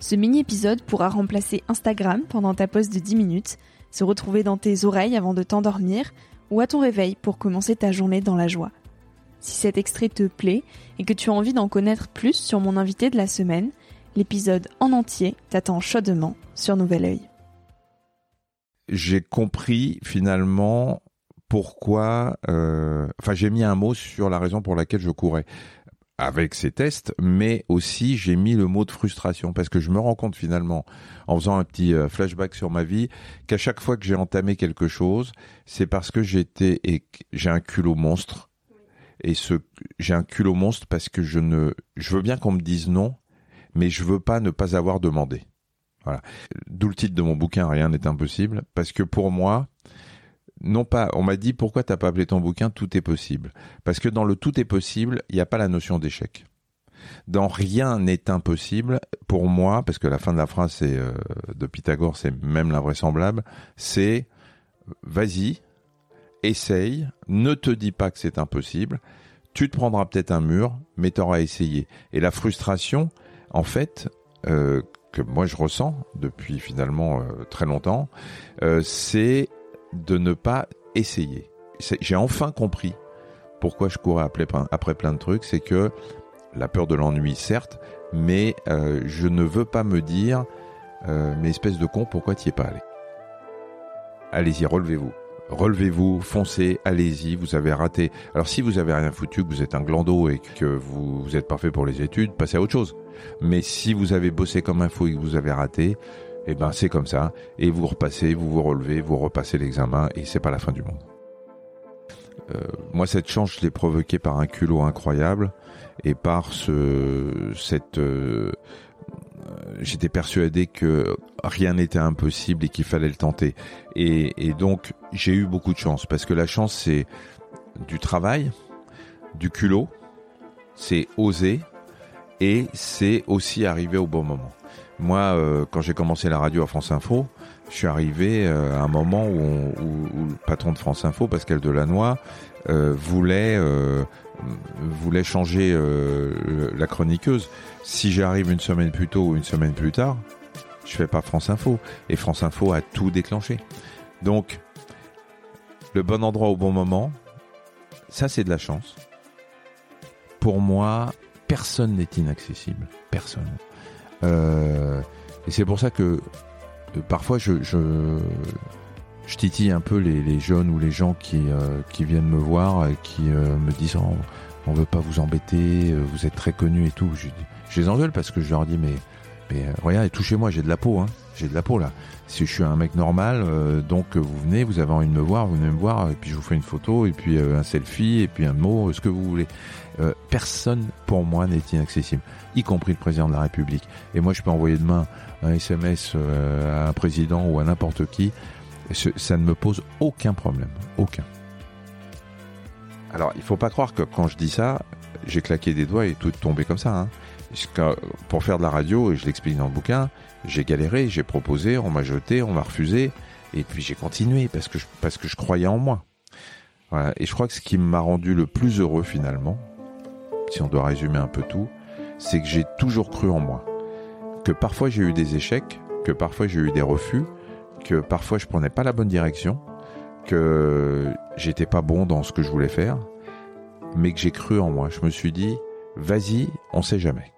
Ce mini-épisode pourra remplacer Instagram pendant ta pause de 10 minutes, se retrouver dans tes oreilles avant de t'endormir ou à ton réveil pour commencer ta journée dans la joie. Si cet extrait te plaît et que tu as envie d'en connaître plus sur mon invité de la semaine, l'épisode en entier t'attend chaudement sur Nouvel Oeil. J'ai compris finalement pourquoi, euh, enfin j'ai mis un mot sur la raison pour laquelle je courais avec ces tests, mais aussi j'ai mis le mot de frustration parce que je me rends compte finalement, en faisant un petit euh, flashback sur ma vie, qu'à chaque fois que j'ai entamé quelque chose, c'est parce que j'étais et j'ai un culot monstre. Et ce, j'ai un culot monstre parce que je ne, je veux bien qu'on me dise non, mais je veux pas ne pas avoir demandé. Voilà. D'où le titre de mon bouquin, Rien n'est impossible, parce que pour moi, non pas, on m'a dit pourquoi t'as pas appelé ton bouquin Tout est possible? Parce que dans le tout est possible, il n'y a pas la notion d'échec. Dans rien n'est impossible, pour moi, parce que la fin de la phrase euh, de Pythagore, c'est même l'invraisemblable, c'est vas-y, essaye, ne te dis pas que c'est impossible, tu te prendras peut-être un mur, mais t'auras essayé. Et la frustration, en fait, euh, que moi je ressens depuis finalement euh, très longtemps, c'est de ne pas essayer. J'ai enfin compris pourquoi je courais après, plein de trucs, c'est que la peur de l'ennui, certes, mais euh, je ne veux pas me dire, euh, mais espèce de con, pourquoi t'y es pas allé? Allez-y, relevez-vous. Relevez-vous, foncez, allez-y, vous avez raté. Alors si vous avez rien foutu, que vous êtes un glandot et que vous, vous êtes parfait pour les études, passez à autre chose. Mais si vous avez bossé comme un fou et que vous avez raté, eh ben c'est comme ça. Et vous repassez, vous vous relevez, vous repassez l'examen et c'est pas la fin du monde. Euh, moi, cette chance, je l'ai provoquée par un culot incroyable et par ce, cette. Euh, j'étais persuadé que rien n'était impossible et qu'il fallait le tenter. Et, et donc, j'ai eu beaucoup de chance parce que la chance, c'est du travail, du culot, c'est oser et c'est aussi arriver au bon moment. Moi, euh, quand j'ai commencé la radio à France Info, je suis arrivé euh, à un moment où, le patron de France Info, Pascal Delannoy, euh, voulait voulait changer la chroniqueuse. Si j'arrive une semaine plus tôt ou une semaine plus tard, je fais pas France Info. Et France Info a tout déclenché. Donc, le bon endroit au bon moment, ça c'est de la chance. Pour moi, personne n'est inaccessible. Personne. Euh, et c'est pour ça que euh, parfois je, je, titille un peu les, jeunes ou les gens qui, euh, qui viennent me voir et qui me disent oh, on veut pas vous embêter, vous êtes très connu et tout. Je, je, les engueule parce que je leur dis mais, mais regarde, touchez-moi, j'ai de la peau, hein. j'ai de la peau là. Si je suis un mec normal, donc vous venez, vous avez envie de me voir, vous venez me voir, et puis je vous fais une photo, et puis un selfie, et puis un mot, ce que vous voulez. personne pour moi n'est inaccessible y compris le président de la République. Et moi, je peux envoyer demain un SMS euh, à un président ou à n'importe qui. Ça ne me pose aucun problème. Aucun. Alors, il faut pas croire que quand je dis ça, j'ai claqué des doigts et tout est tombé comme ça. Hein. Pour faire de la radio, et je l'explique dans le bouquin, j'ai galéré, j'ai proposé, on m'a jeté, on m'a refusé, et puis j'ai continué parce que je, parce que je croyais en moi. Et je crois que ce qui m'a rendu le plus heureux finalement, si on doit résumer un peu tout, c'est que j'ai toujours cru en moi. Que parfois j'ai eu des échecs, que parfois j'ai eu des refus, que parfois je prenais pas la bonne direction, que j'étais pas bon dans ce que je voulais faire, mais que j'ai cru en moi. Je me suis dit, vas-y, on sait jamais.